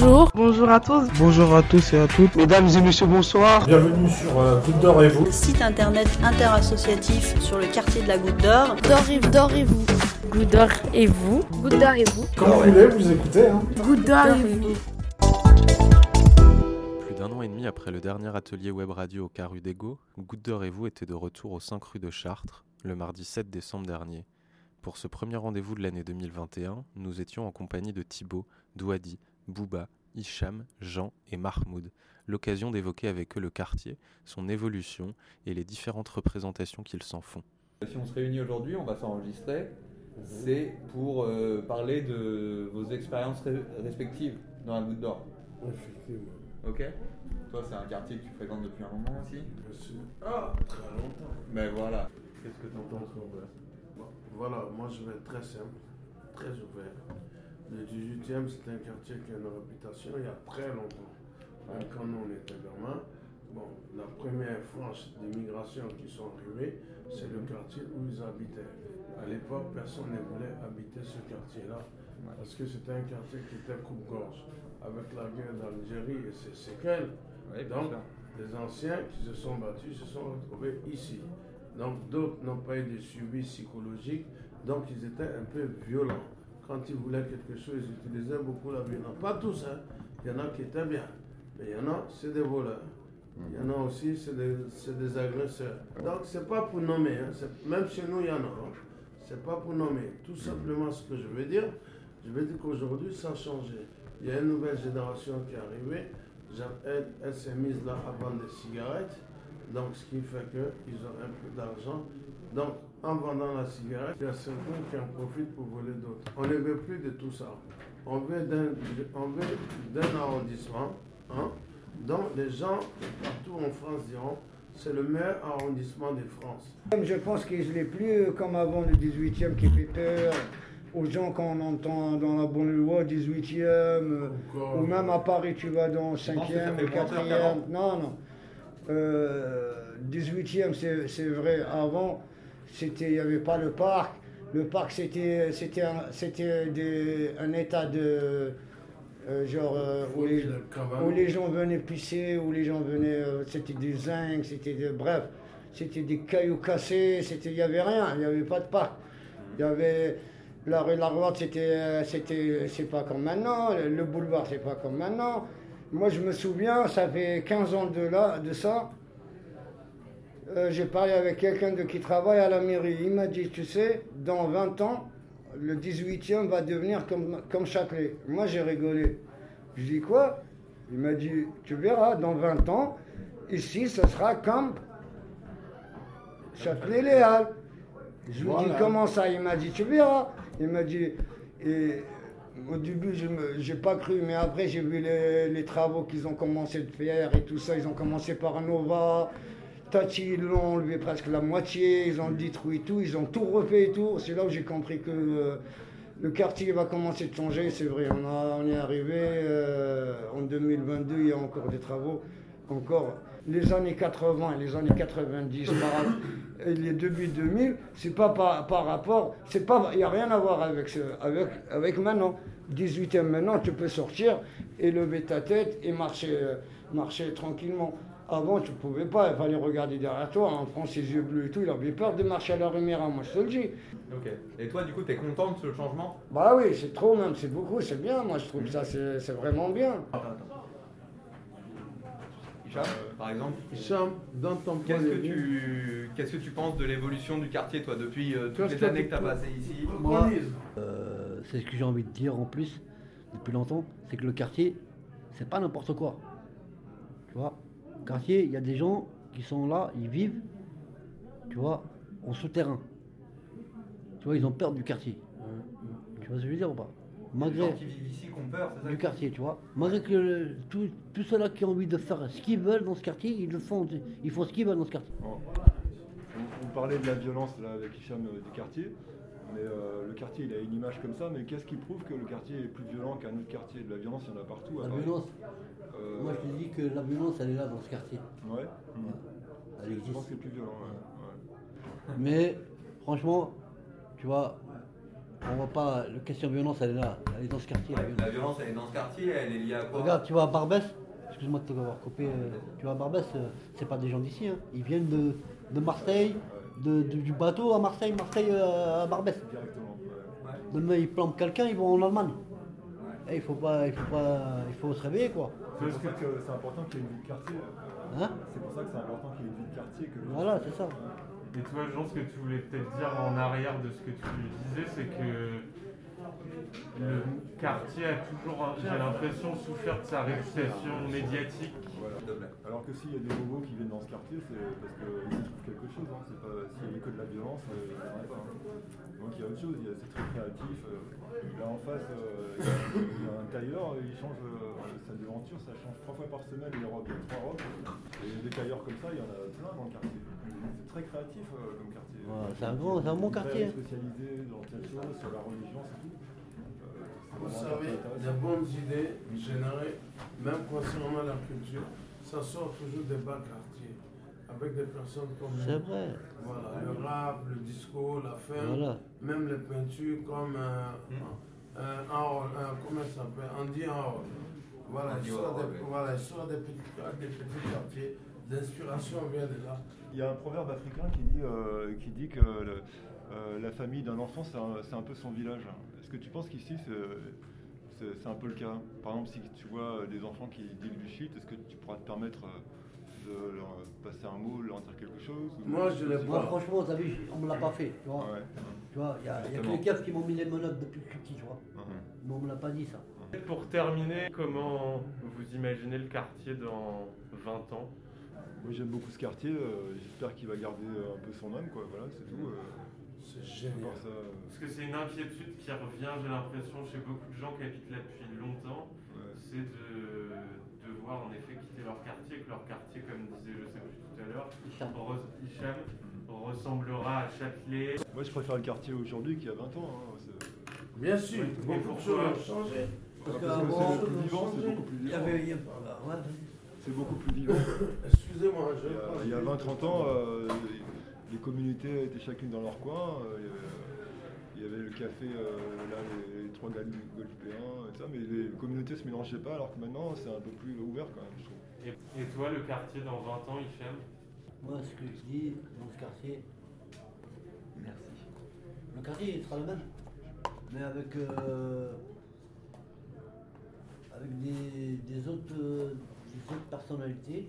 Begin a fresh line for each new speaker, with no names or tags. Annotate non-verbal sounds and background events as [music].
Bonjour.
Bonjour à tous.
Bonjour à tous et à toutes.
Mesdames et messieurs, bonsoir.
Bienvenue sur euh, Goutte d'Or et vous.
Site internet interassociatif sur le quartier de la Goutte d'Or.
D'or et, d'or et vous. Goutte d'Or et vous.
Goutte d'Or et vous.
Quand vous voulez, vous écoutez. Hein.
Goutte d'Or et vous.
Plus d'un an et demi après le dernier atelier web radio au Caru d'Ego, Goutte d'Or et vous était de retour au 5 rue de Chartres, le mardi 7 décembre dernier. Pour ce premier rendez-vous de l'année 2021, nous étions en compagnie de Thibaut, Douadi, Bouba, Hicham, Jean et Mahmoud, l'occasion d'évoquer avec eux le quartier, son évolution et les différentes représentations qu'ils s'en font.
Si on se réunit aujourd'hui, on va s'enregistrer. C'est pour euh, parler de vos expériences respectives dans la Goutte d'Or.
Effectivement.
Ok Toi, c'est un quartier que tu fréquentes depuis un moment aussi
Bien sûr. Ah, très longtemps.
Ben voilà. Qu'est-ce que tu en penses,
Voilà, moi je vais être très simple, très ouvert. Le 18e, c'est un quartier qui a une réputation il y a très longtemps. Hein, Quand nous on était gamins, bon, la première frange d'immigration qui sont arrivés, c'est le quartier où ils habitaient. À l'époque, personne ne voulait habiter ce quartier-là parce que c'était un quartier qui était coupe-gorge. Avec la guerre d'Algérie et ses séquelles,
Oui,
donc, les anciens qui se sont battus se sont retrouvés ici. Donc, d'autres n'ont pas eu de suivi psychologique, donc ils étaient un peu violents. Quand ils voulaient quelque chose, ils utilisaient beaucoup la violence. Pas tous, hein. Il y en a qui étaient bien, mais il y en a, c'est des voleurs. Il y en a aussi, c'est des, agresseurs. Donc, c'est pas pour nommer, hein. Même chez nous, il y en a. hein. C'est pas pour nommer. Tout simplement, ce que je veux dire, je veux dire qu'aujourd'hui, ça a changé. Il y a une nouvelle génération qui est arrivée. Elle, elle s'est mise là à vendre des cigarettes. Donc, ce qui fait qu'ils ont un peu d'argent. Donc, en vendant la cigarette, il y a certains qui en profitent pour voler d'autres. On ne veut plus de tout ça. On veut d'un on veut d'un arrondissement, hein, dont les gens partout en France diront c'est le meilleur arrondissement de France.
Je pense qu'il n'est plus comme avant le 18e qui fait peur aux gens quand on entend dans la bonne loi 18e, euh,
Encore,
ou même à Paris tu vas dans
penses que ça
5e,
fait moins peur
4e.
qu'avant
Non, non. Euh, 18e, c'est c'est vrai, avant, c'était- il n'y avait pas le parc. Le parc, c'était c'était un, c'était des- un état de. euh, genre, euh, où, les, où les gens venaient pisser, où les gens venaient. euh, c'était du zinc, c'était de. Bref, c'était des cailloux cassés, c'était- il n'y avait rien, il n'y avait pas de parc. Il y avait. La rue de la Roide, c'était, c'était, c'est pas comme maintenant. Le boulevard, c'est pas comme maintenant. Moi, je me souviens, ça fait 15 ans de, là, de ça. Euh, j'ai parlé avec quelqu'un qui travaille à la mairie. Il m'a dit, tu sais, dans 20 ans, le 18e va devenir comme, comme Châtelet. Moi, j'ai rigolé. Je dis quoi? Il m'a dit, tu verras, dans 20 ans, ici, ce sera comme Châtelet-Léal. Je lui
Voilà.
dis, comment ça? Il m'a dit, tu verras. Il m'a dit, et au début, je n'ai pas cru, mais après, j'ai vu les, les travaux qu'ils ont commencé de faire et tout ça. Ils ont commencé par Nova. Ils l'ont enlevé presque la moitié. Ils ont détruit tout. Ils ont tout refait et tout. C'est là où j'ai compris que euh, le quartier va commencer de changer. C'est vrai, on, a- on est arrivé euh, en 2022. Il y a encore des travaux. Encore les années 80 et les années 90, par- et les débuts 2000, c'est pas par, rapport, il n'y a rien à voir avec, ce, avec, avec maintenant. 18e maintenant, tu peux sortir et lever ta tête et marcher, euh, marcher tranquillement. Avant, tu pouvais pas, il fallait regarder derrière toi. En France, ses yeux bleus et tout, il avait peur de marcher à la Rumira, moi je te le dis.
Ok. Et toi, du coup, t'es content de ce changement?
Bah oui, c'est trop même, c'est beaucoup, c'est bien, moi je trouve ça, c'est c'est vraiment bien.
Hicham, par exemple?
Hicham, dans ton point
Qu'est-ce
de
que
vue,
tu qu'est-ce que tu penses de l'évolution du quartier, toi, depuis euh, toutes
Qu'est-ce
les
que
années
tu
que tu as
penses
passées ici?
Moi, euh, c'est ce que j'ai envie de dire en plus, depuis longtemps, c'est que le quartier, c'est pas n'importe quoi. Tu vois, quartier, il y a des gens qui sont là, ils vivent, tu vois, en souterrain. Tu vois, ils ont peur du quartier. Tu vois ce que je veux dire ou pas?
Les
Malgré
gens qui vivent ici qui ont peur, c'est ça?
du quartier, tu vois. Malgré que le- tous tous ceux-là qui ont envie de faire ce qu'ils veulent dans ce quartier, ils le font, ils font ce qu'ils veulent dans ce quartier.
On, on parlait de la violence là avec Hicham euh, du quartier, mais euh, le quartier il a une image comme ça, mais qu'est-ce qui prouve que le quartier est plus violent qu'un autre quartier De la violence, il y en a partout. à
La violence,
Euh,
moi je te dis que la violence, elle est là dans ce quartier.
Ouais.
Elle
Je pense
existe.
que c'est plus violent. ouais. Ouais.
Mais franchement, tu vois, on voit pas, la question de violence, elle est là, elle est dans ce quartier. la violence.
La violence, elle est dans ce quartier, elle est liée à quoi?
Regarde, tu vois à Barbès, excuse-moi de t'avoir coupé, euh, tu vois à Barbès, euh, c'est pas des gens d'ici, hein. ils viennent de, de Marseille, de- de- du bateau à Marseille, Marseille euh, à Barbès.
Directement. ouais.
Demain ils plantent quelqu'un, ils vont en Allemagne. Eh, il faut pas, il faut pas, il faut se réveiller quoi.
C'est pour ça que c'est important qu'il y ait une vie de quartier.
Hein?
C'est pour ça que c'est important qu'il y ait une vie de quartier. Que
Voilà, c'est ça.
Et toi, Jean, ce que tu voulais peut-être dire en arrière de ce que tu disais, c'est que le quartier a toujours, j'ai l'impression, souffert de sa réputation médiatique.
Voilà. Alors que s'il y a des bobos qui viennent dans ce quartier, c'est parce qu'ils y trouvent quelque chose. Hein. C'est pas s'il y a que de la violence, euh, il n'y en a pas. hein. Donc il y a autre chose. il y a- C'est très créatif. euh. Là en face, euh, il y a- un tailleur, il change euh, sa devanture, ça change trois fois par semaine les robes. Il y a trois robes. Et des tailleurs comme ça, il y en a plein dans le quartier. C'est très créatif euh, comme quartier.
C'est un grand- c'est un bon
Très
quartier.
spécialisé dans telle chose, sur la religion, c'est tout.
Vous
un
savez, des bonnes idées générées, même concernant la culture, ça sort toujours des bas quartiers, avec des personnes comme
C'est vrai.
Voilà, le rap, le disco, la fin,
Voilà.
même les peintures comme euh, euh, Harold, euh, comment ça s'appelle Andy Harold. Voilà, il sort des, voilà, il sort des petits, des petits quartiers, l'inspiration vient de là.
Il y a un proverbe africain qui dit, euh, qui dit que le- euh, la famille d'un enfant, c'est un, c'est un peu son village. Est-ce que tu penses qu'ici, c'est- un peu le cas? Par exemple, si tu vois des enfants qui dealent du shit, est-ce que tu pourras te permettre euh, de leur passer un mot, de leur dire quelque chose ou-
Moi, je l'ai
Moi
pas.
franchement, t'as vu, on me l'a pas fait, tu vois.
Ouais.
Tu vois, il y a, il y a que les keufs qui m'ont mis les menottes depuis que je suis petit, tu vois.
Mhm.
Mais on me l'a pas dit ça.
Pour terminer, comment vous imaginez le quartier dans 20 ans?
Moi, j'aime beaucoup ce quartier. euh, J'espère qu'il va garder euh, un peu son âme, quoi. Voilà, c'est tout. euh,
C'est génial.
ça, euh,
Parce que c'est une inquiétude qui revient, j'ai l'impression, chez beaucoup de gens qui habitent là depuis longtemps,
ouais.
c'est de devoir en effet quitter leur quartier, que leur quartier, comme disait je sais plus tout à l'heure,
Hicham.
Hicham, ressemblera à Châtelet.
Moi, je préfère le quartier aujourd'hui qu'il y a 20 ans. hein,
Bien sûr,
Oui, mais
beaucoup de choses ont changé.
Parce que
qu'avant,
c'est plus vivant, c'est beaucoup plus
Il y avait. il y a- ouais, vas-y.
C'est beaucoup plus vivant. [coughs]
Excusez-moi, je
Il y a- Il y a 20-30 ans, euh, les communautés étaient chacune dans leur coin. euh, il y avait- Il y avait le café, euh, là, les, les trois gars golféens, et ça, mais les communautés se mélangeaient pas, alors que maintenant, c'est un peu plus ouvert quand même, je trouve.
Et, et toi, le quartier dans 20 ans, Hicham
Moi, ce que je dis dans ce quartier,
Merci.
le quartier il sera le même, mais avec, euh, avec des, des autres, euh, des autres personnalités